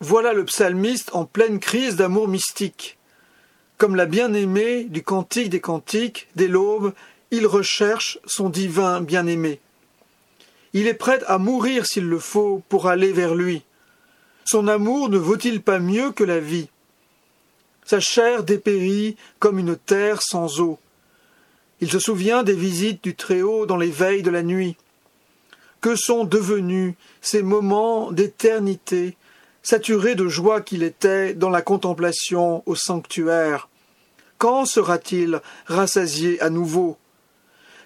Voilà le psalmiste en pleine crise d'amour mystique. Comme la bien-aimée du cantique des cantiques, dès l'aube, il recherche son divin bien-aimé. Il est prêt à mourir s'il le faut pour aller vers lui. Son amour ne vaut-il pas mieux que la vie? Sa chair dépérit comme une terre sans eau. Il se souvient des visites du Très-Haut dans les veilles de la nuit. Que sont devenus ces moments d'éternité, saturés de joie qu'il était dans la contemplation au sanctuaire Quand sera-t-il rassasié à nouveau?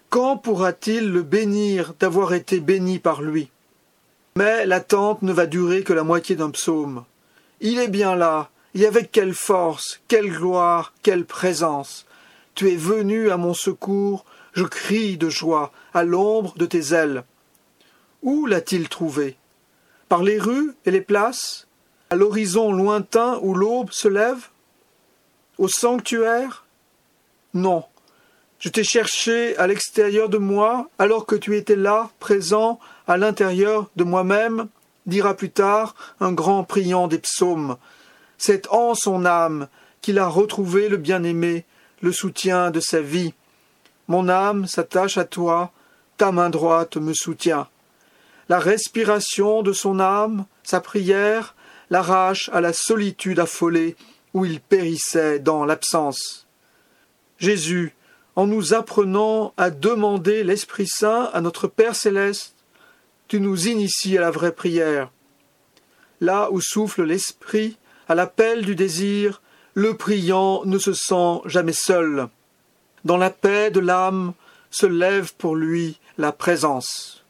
Quand pourra-t-il le bénir d'avoir été béni par lui? Mais l'attente ne va durer que la moitié d'un psaume. Il est bien là, et avec quelle force, quelle gloire, quelle présence. Tu es venu à mon secours, je crie de joie à l'ombre de tes ailes. Où l'a-t-il trouvé? Par les rues et les places? À l'horizon lointain où l'aube se lève? Au sanctuaire? Non. Je t'ai cherché à l'extérieur de moi, alors que tu étais là, présent, à l'intérieur de moi-même, dira plus tard un grand priant des psaumes. C'est en son âme qu'il a retrouvé le bien-aimé, le soutien de sa vie. Mon âme s'attache à toi, ta main droite me soutient la respiration de son âme, sa prière, l'arrache à la solitude affolée où il périssait dans l'absence. Jésus, en nous apprenant à demander l'Esprit Saint à notre Père céleste, tu nous inities à la vraie prière. Là où souffle l'Esprit, à l'appel du désir, le priant ne se sent jamais seul. Dans la paix de l'âme se lève pour lui la présence.